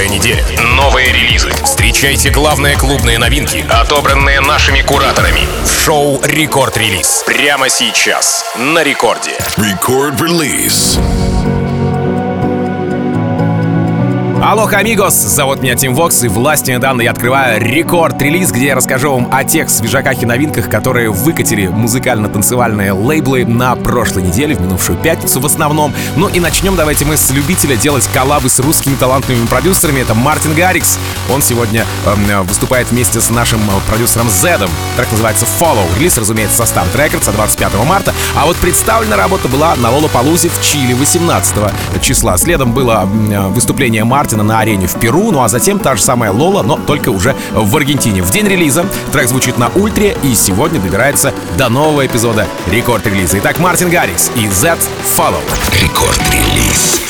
Новая неделя, новые релизы. Встречайте главные клубные новинки, отобранные нашими кураторами. В шоу «Record Release». Прямо сейчас. На рекорде. Record Release. Hola, amigos! Зовут меня Тим Вокс, и властью, данной мне, я открываю Record Release, где я расскажу вам о тех свежаках и новинках, которые выкатили музыкально-танцевальные лейблы на прошлой неделе, в минувшую пятницу в основном. Ну и начнем давайте мы с любителя делать коллабы с русскими талантливыми продюсерами. Это Мартин Гаррикс. Он сегодня э, выступает вместе с нашим продюсером Зедом. Трек называется Follow. Релиз, разумеется, со Stamp Records 25 марта. А вот представлена работа была на Лоло Палузе в Чили 18 числа. Следом было выступление Марта Мартина на арене в Перу, ну а затем та же самая Лола, но только уже в Аргентине. В день релиза трек звучит на ультре и сегодня добирается до нового эпизода рекорд-релиза. Итак, Мартин Гаррикс и Z Follow. Рекорд-релиз.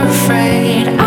afraid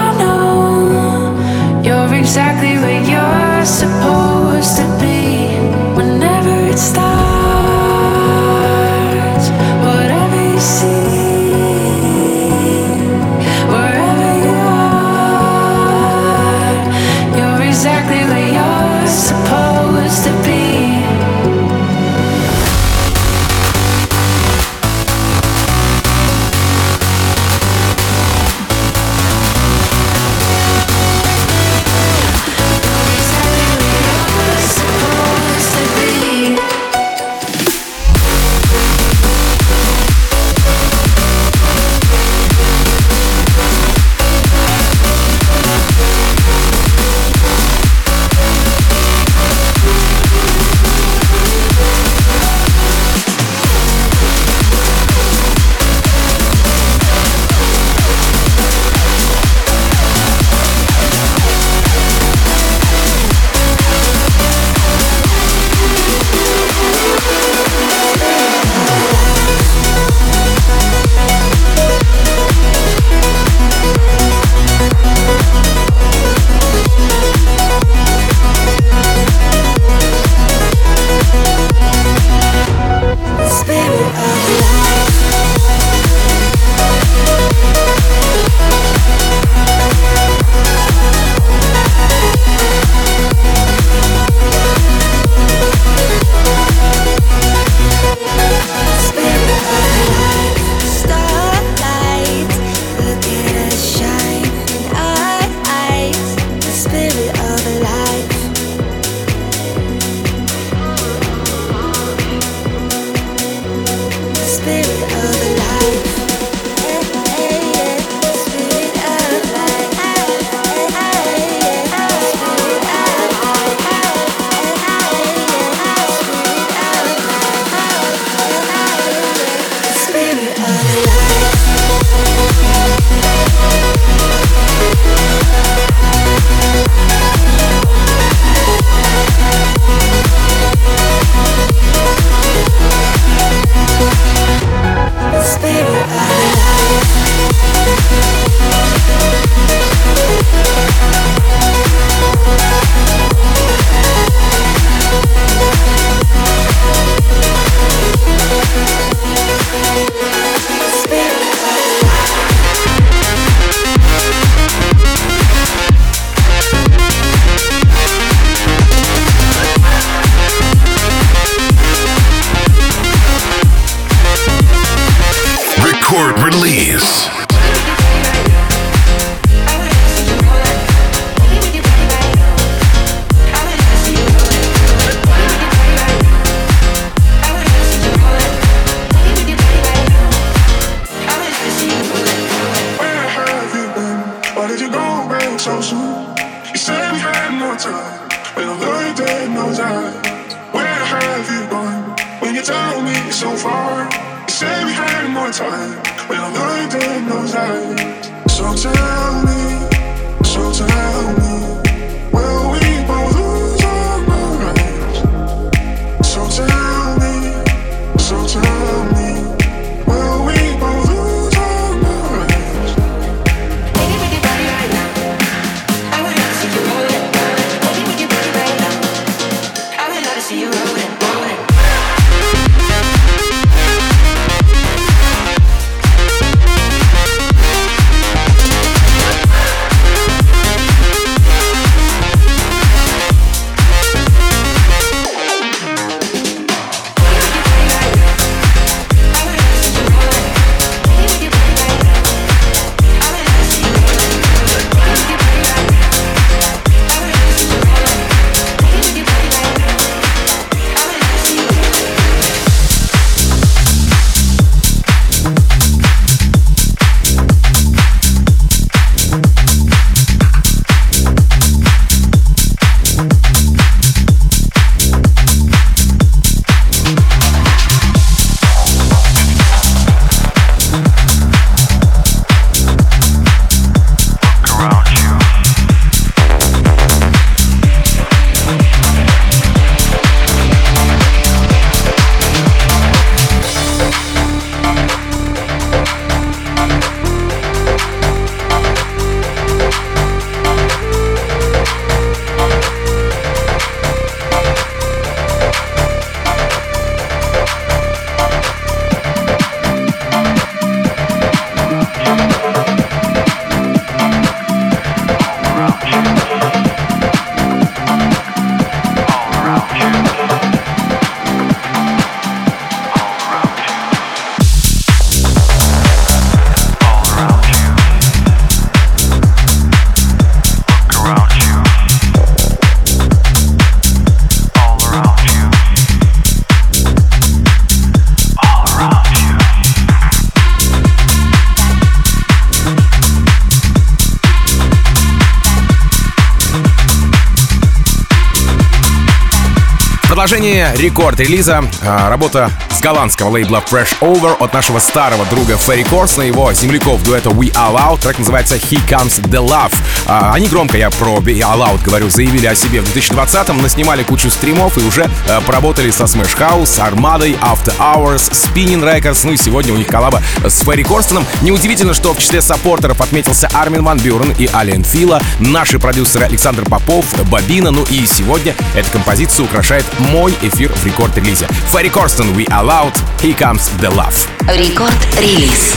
продолжении рекорд-релиза а, работа с голландского лейбла Fresh Over от нашего старого друга Ферри Корсна, его земляков дуэта We All Out. Трек называется He Comes The Love. А, они громко, я про We All Out говорю, заявили о себе в 2020-м, наснимали кучу стримов и уже а, поработали со Smash House, Armada, After Hours, Spinning Records, ну и сегодня у них коллаба с Ферри Корстоном. Неудивительно, что в числе саппортеров отметился Армин Ван Бюрен и Ален Фила, наши продюсеры Александр Попов, Бабина, ну и сегодня эта композиция украшает мой эфир в рекорд-релизе. Ферри Корстон, We Allowed, Here Comes the Love. Рекорд-релиз.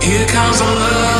Here comes the love.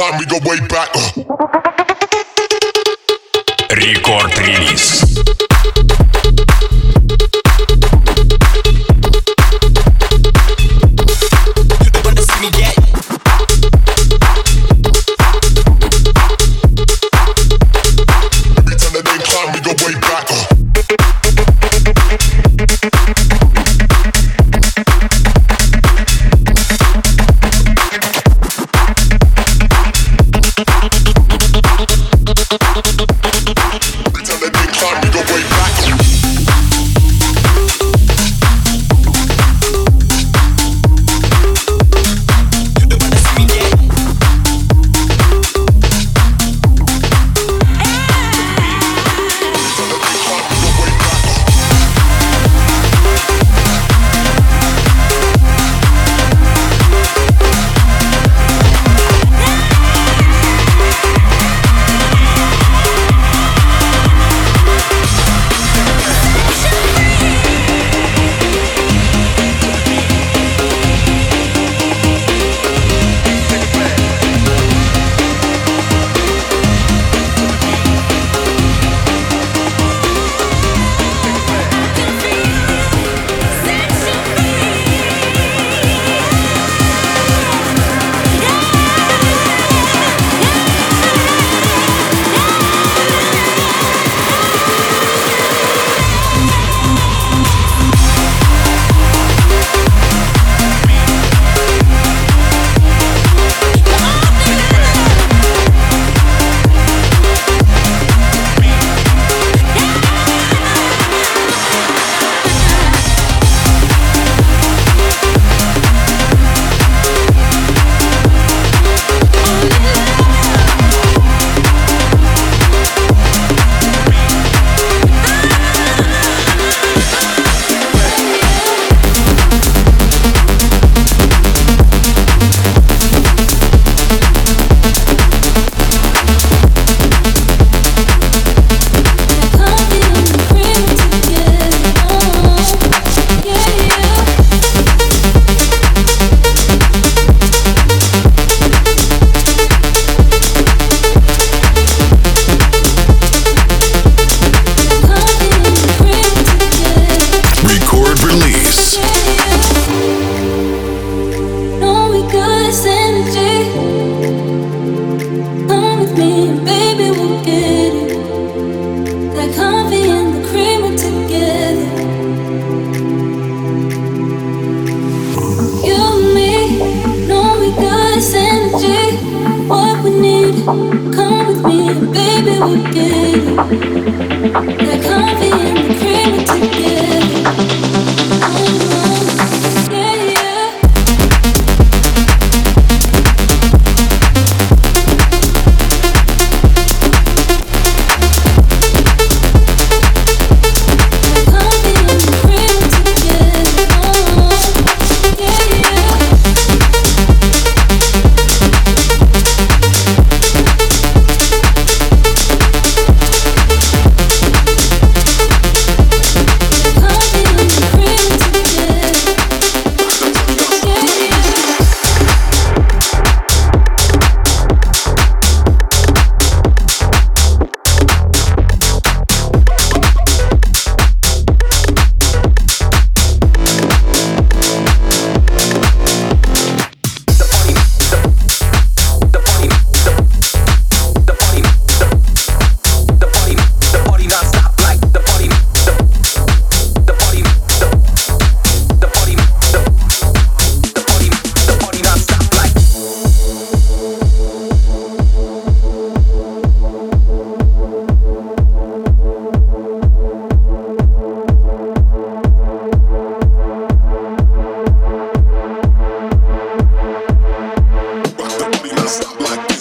clock, we go way back.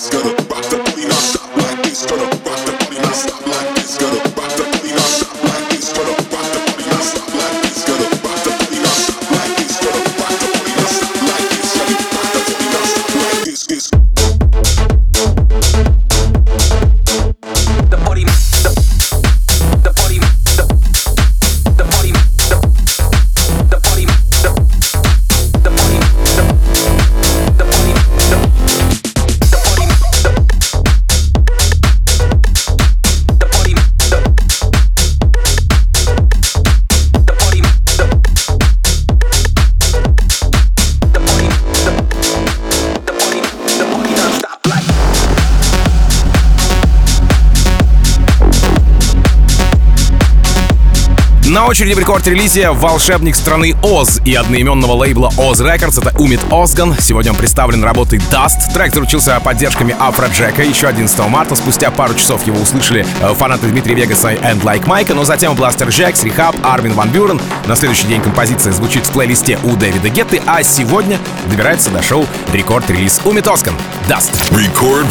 Everybody's gonna. Очереди в рекорд-релизе волшебник страны Оз и одноименного лейбла Oz Records — это Умит Озган. Сегодня он представлен работой Dust. Трек заручился поддержками Афроджека еще 11 марта. Спустя пару часов его услышали э, фанаты Дмитрия Вегаса и And Like Mike, но затем Бластер Джекс, Рихаб, Армин Ван Бюрен. На следующий день композиция звучит в плейлисте у Дэвида Гетты, а сегодня добирается до шоу рекорд-релиз Умит Озган. Dust. Record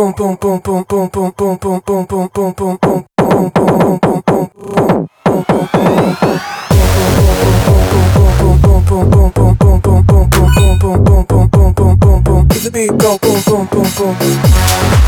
release. go boom boom boom boom boom boom boom boom boom boom boom boom boom boom the beat go boom boom boom boom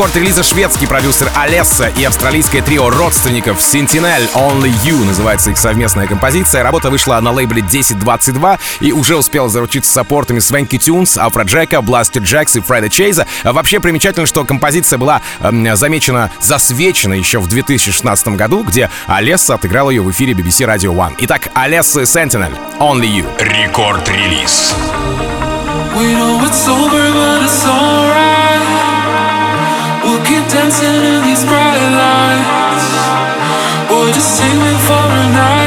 продолжение рекорд-релиза шведский продюсер Алесса и австралийское трио родственников Sentinel Only You называется их совместная композиция. Работа вышла на лейбле 1022 и уже успела заручиться саппортами Свенки Тюнс, Афра Джека, Бластер Джекс и Фреда Чейза. Вообще примечательно, что композиция была э, замечена, засвечена еще в 2016 году, где Алесса отыграл ее в эфире BBC Radio One. Итак, Алесса и Sentinel Only You. Рекорд-релиз. We know it's over, but it's alright. Dancing in these bright lights. Boy, just sing me for a night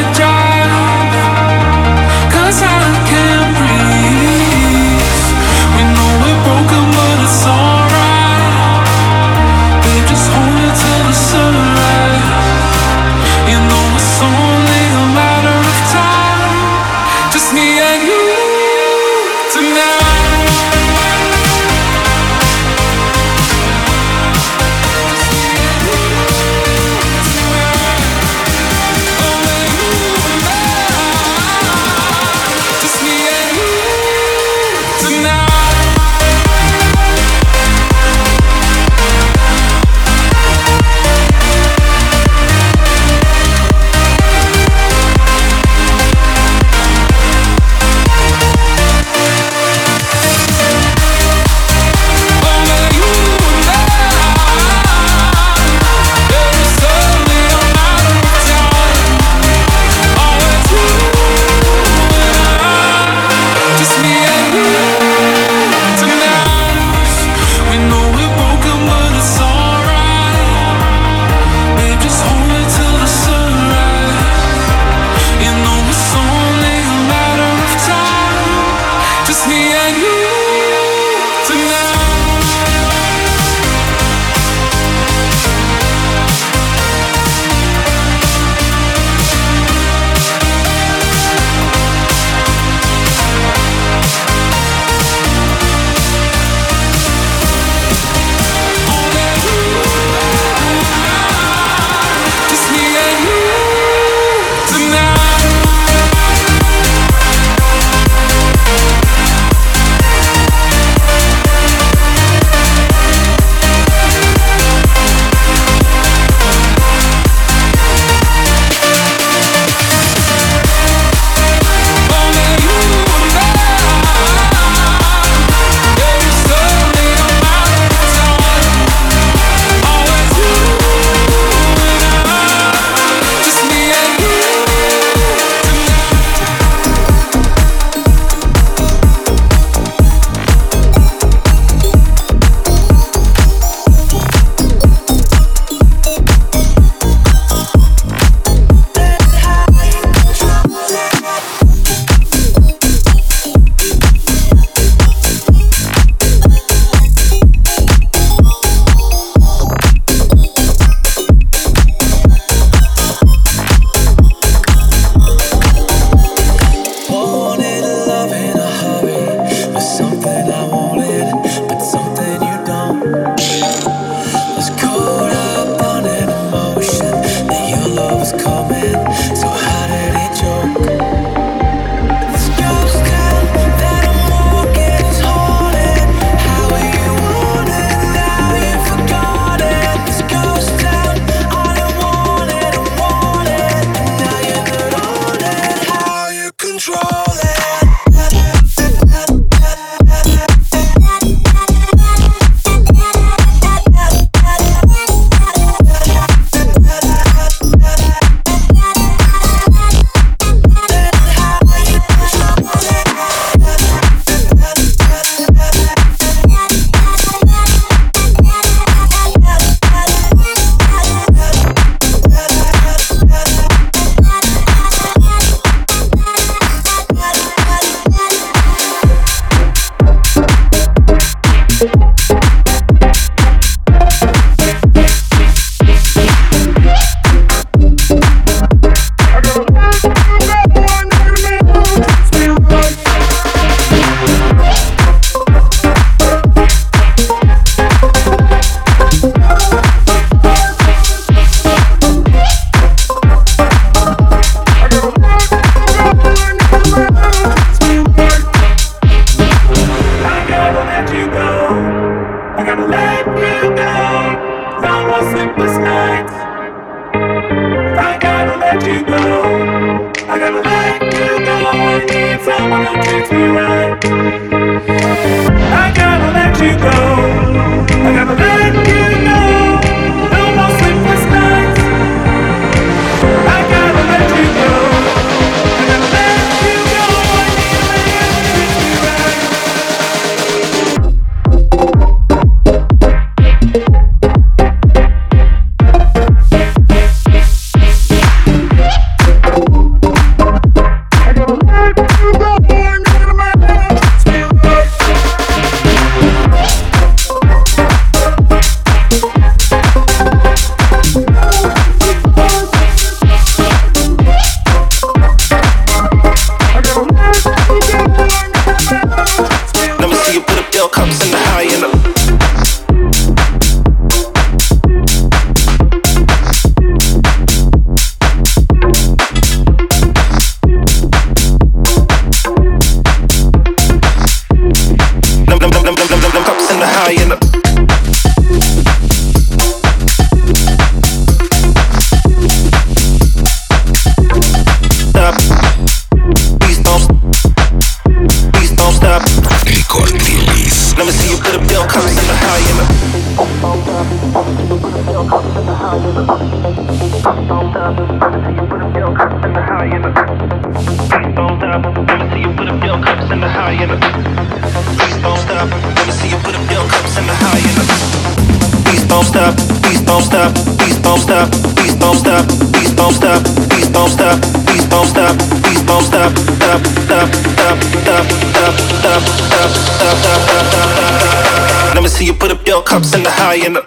till you put up your cups in the high and up.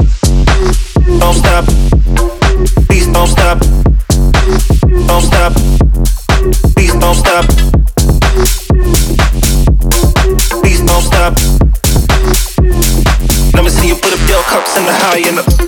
Don't stop. Please don't stop. Don't stop. Please don't stop. Please don't stop. Let me see you put up your cups in the high and up.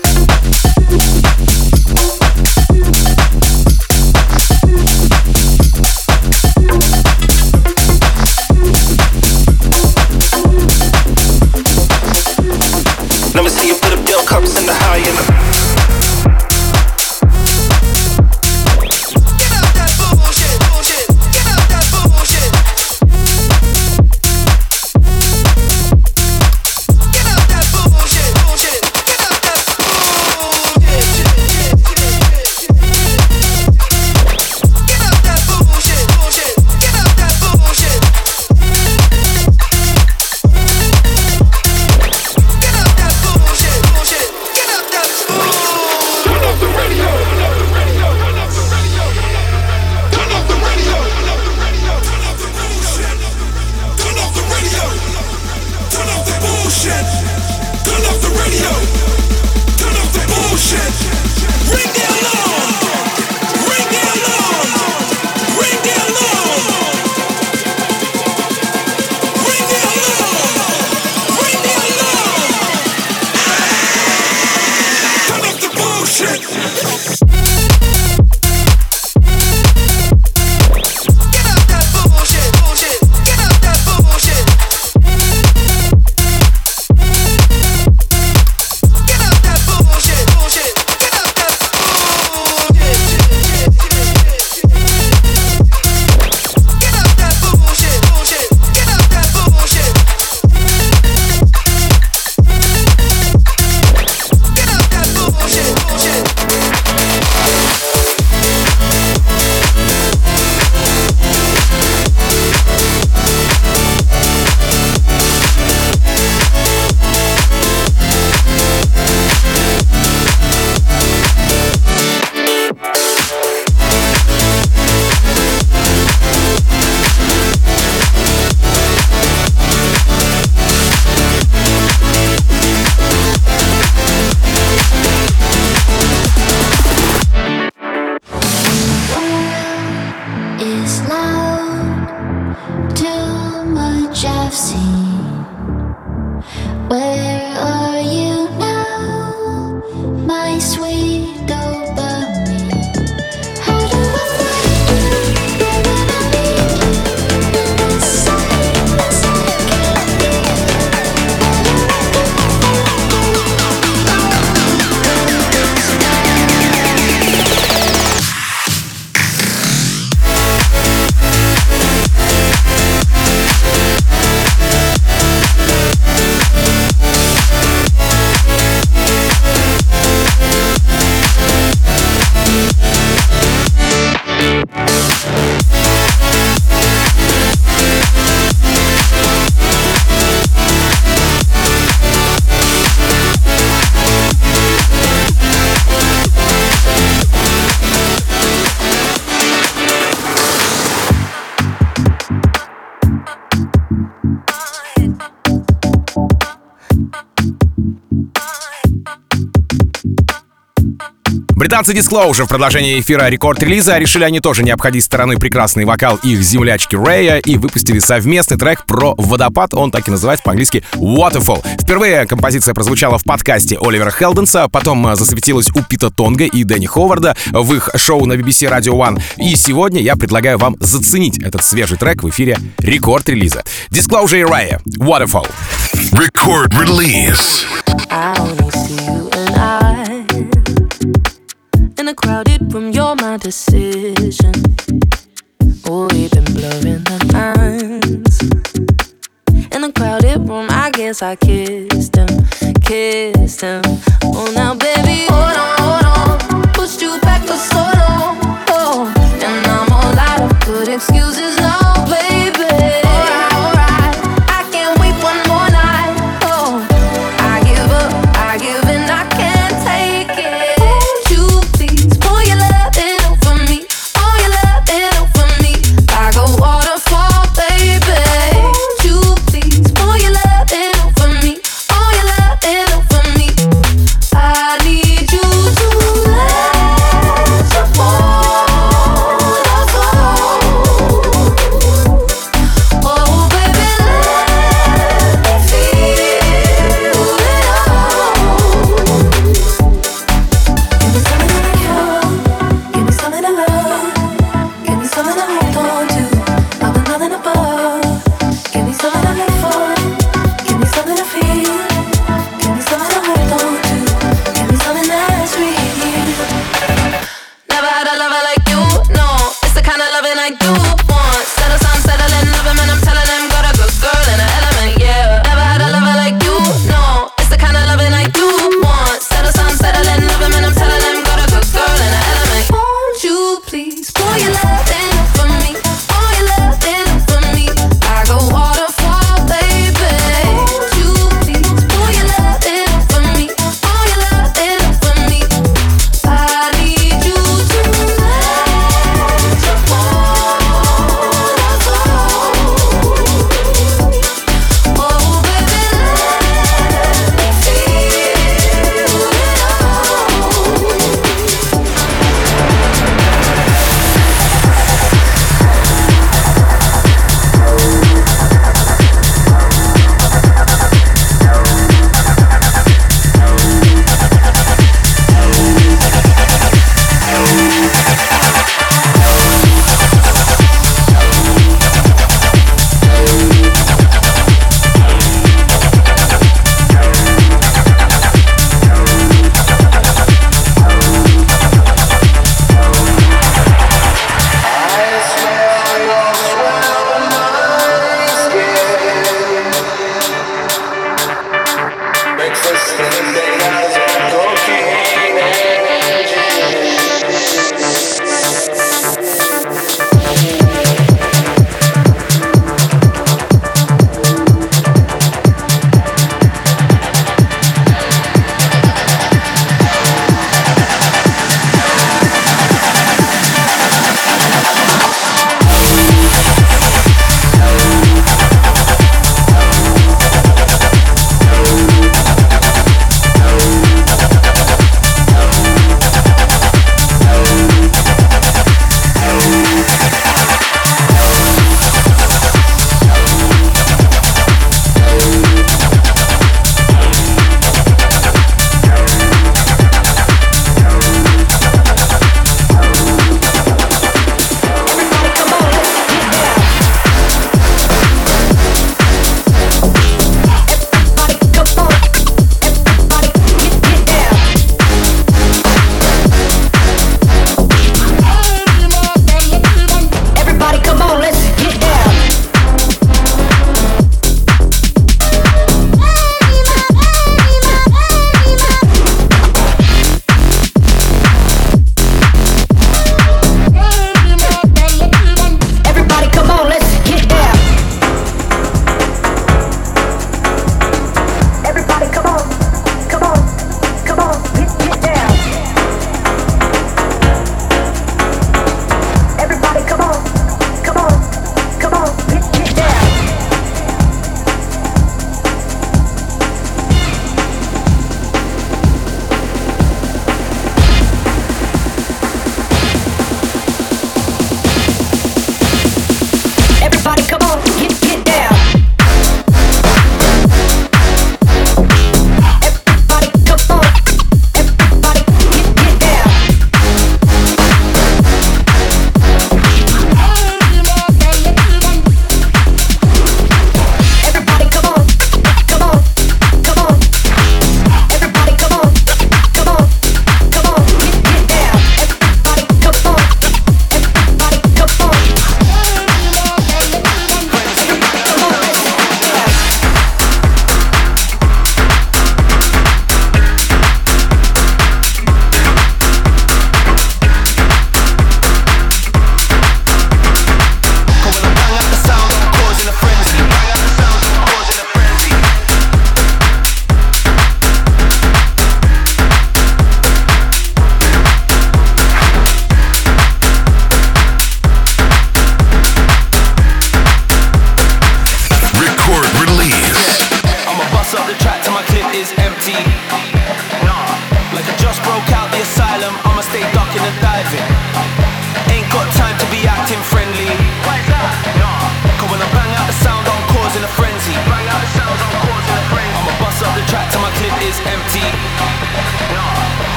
19 Disclosure в продолжении эфира рекорд-релиза решили они тоже не обходить стороной прекрасный вокал их землячки Рэя и выпустили совместный трек про водопад, он так и называется по-английски Waterfall. Впервые композиция прозвучала в подкасте Оливера Хелденса, потом э, засветилась у Пита Тонга и Дэнни Ховарда в их шоу на BBC Radio One. И сегодня я предлагаю вам заценить этот свежий трек в эфире рекорд-релиза. Disclosure и Рэя Waterfall. Record release. I only see you crowded room. You're my decision. Oh, we've been blurring the lines in the crowded room. I guess I kissed him, kissed him. Oh, now baby, hold on, hold on. Pushed you back for so long. Oh, and I'm all out of good excuses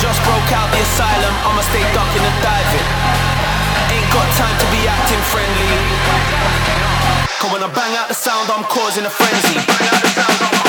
just broke out the asylum, I'ma stay ducking and diving. Ain't got time to be acting friendly. Cause when I bang out the sound, I'm causing a frenzy.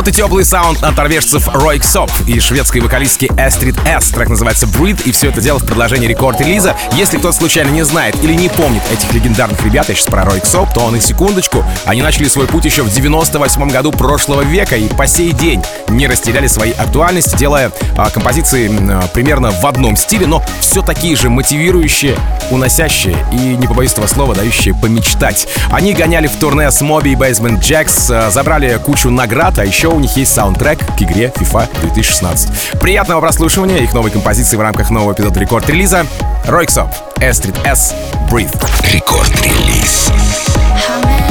Вот и теплый саунд от норвежцев Ройк Соп и шведской вокалистки Эстрид С. Трек называется Breathe, и все это дело в продолжении рекорд-релиза. Если кто-то случайно не знает или не помнит этих легендарных ребят, я сейчас про Ройк Соп, то он и секундочку. Они начали свой путь еще в 98 году прошлого века и по сей день не растеряли своей актуальности, делая а, композиции а, примерно в одном стиле, но все такие же мотивирующие, уносящие и, не побоюсь этого слова, дающие помечтать. Они гоняли в турне с Моби и Basement Jacks, а, забрали кучу наград, а еще них есть саундтрек к игре FIFA 2016. Приятного прослушивания их новой композиции в рамках нового эпизода рекорд-релиза. Ройксоп, Эстрид С, Breathe. Рекорд-релиз. How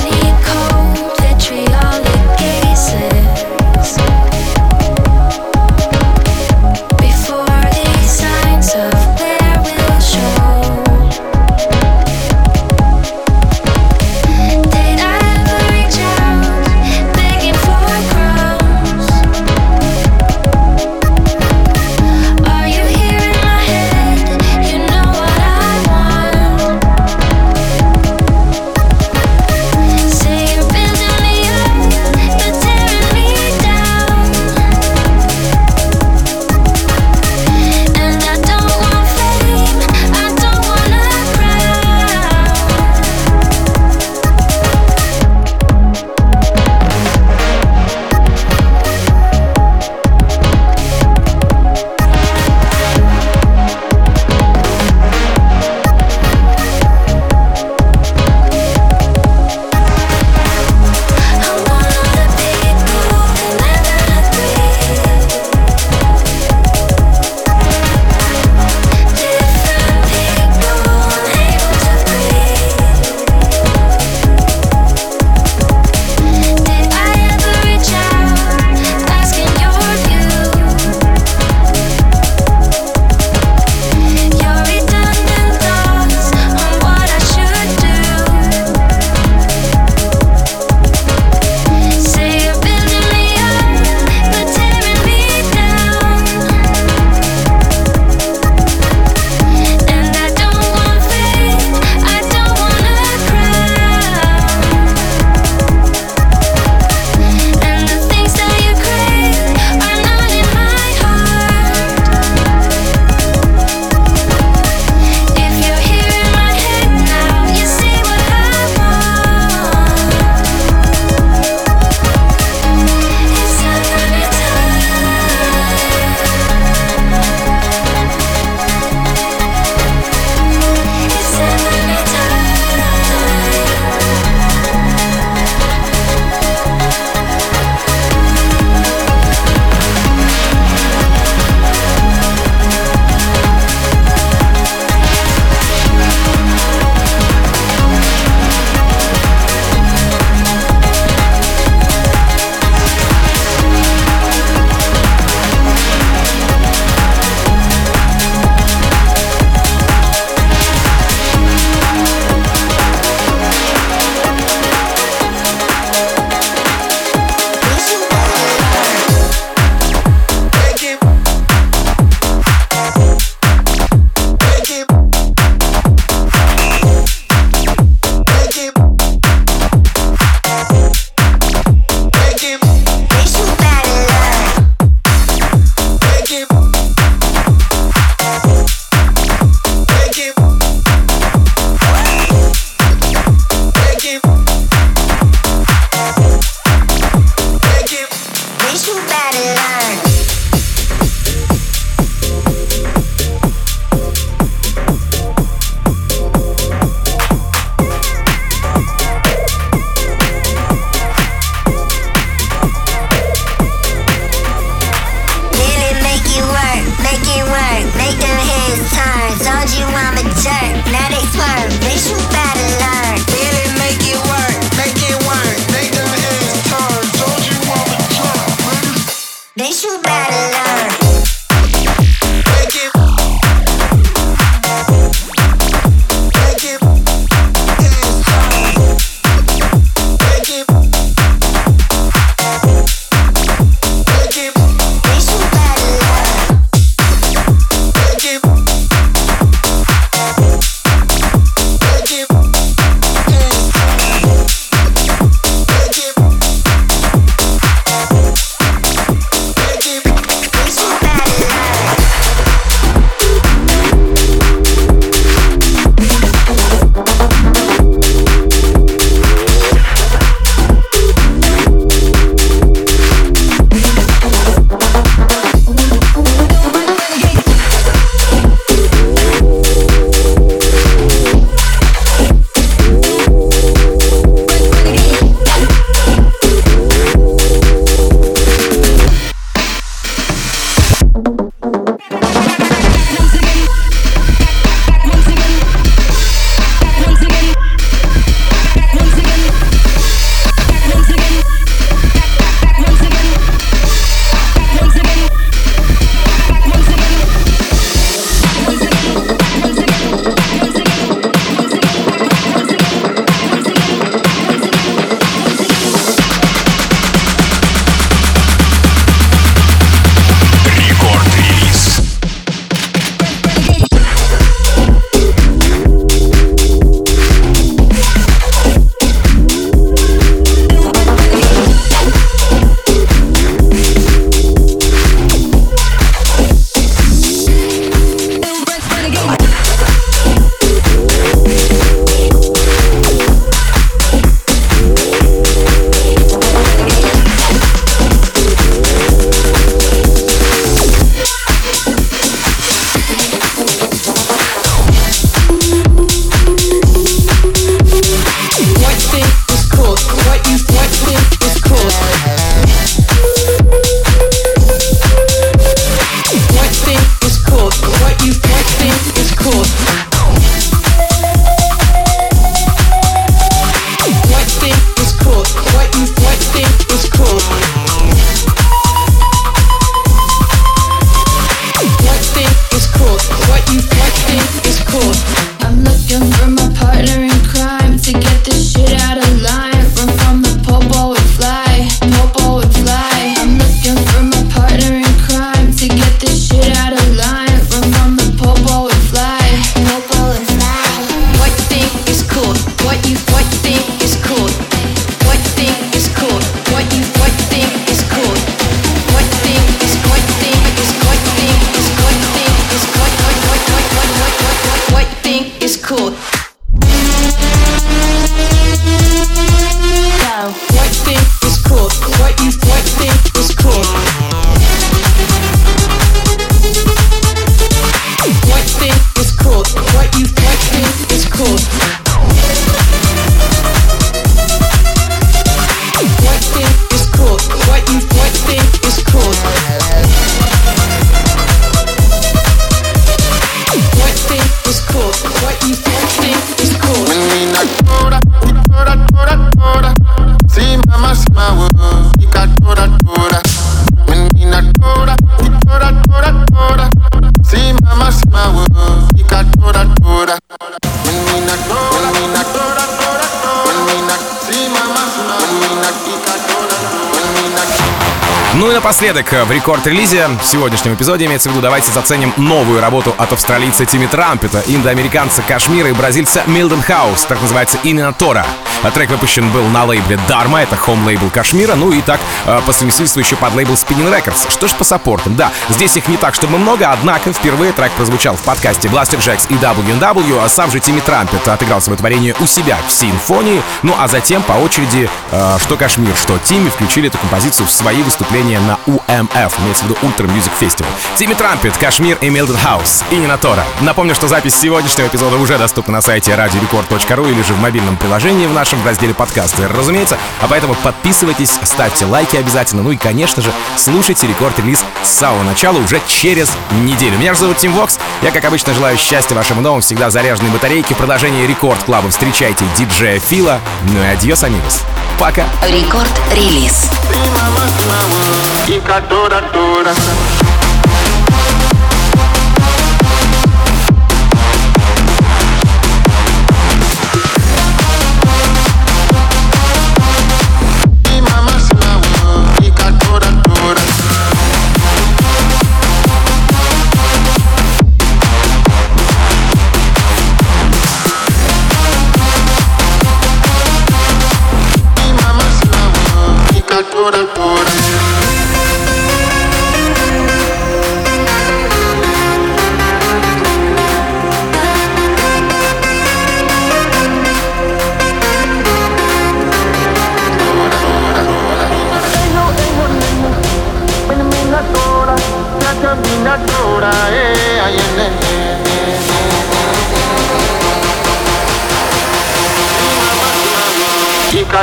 напоследок, в рекорд-релизе в сегодняшнем эпизоде имеется в виду, давайте заценим новую работу от австралийца Тимми Трампета, индоамериканца Кашмира и бразильца Милден Хаус, так называется Инна Тора. А Трек выпущен был на лейбле Дарма, это хом-лейбл Кашмира, ну и так э, по совместительству еще под лейбл Spinning Records. Что ж по саппортам? Да, здесь их не так, чтобы много, однако впервые трек прозвучал в подкасте Blaster Jacks и WNW, а сам же Тимми Трампет отыграл свое творение у себя в симфонии, ну а затем по очереди э, что Кашмир, что Тимми включили эту композицию в свои выступления на UMF, имеется в виду Ultra Music Festival. Timmy Trumpet, KSHMR и Mildenhaus. Ininna Tora. Напомню, что запись сегодняшнего эпизода уже доступна на сайте radiorecord.ru или же в мобильном приложении в нашем разделе подкасты, разумеется. А поэтому подписывайтесь, ставьте лайки обязательно, ну и, конечно же, слушайте Record Release с самого начала уже через неделю. Меня же зовут Тим Вокс. Я, как обычно, желаю счастья вашему дому, всегда заряженной батарейки. В продолжении Record Club а встречайте диджея Фила. Ну и adiós, amigos. Пока. Record Release.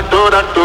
doctor, doctor.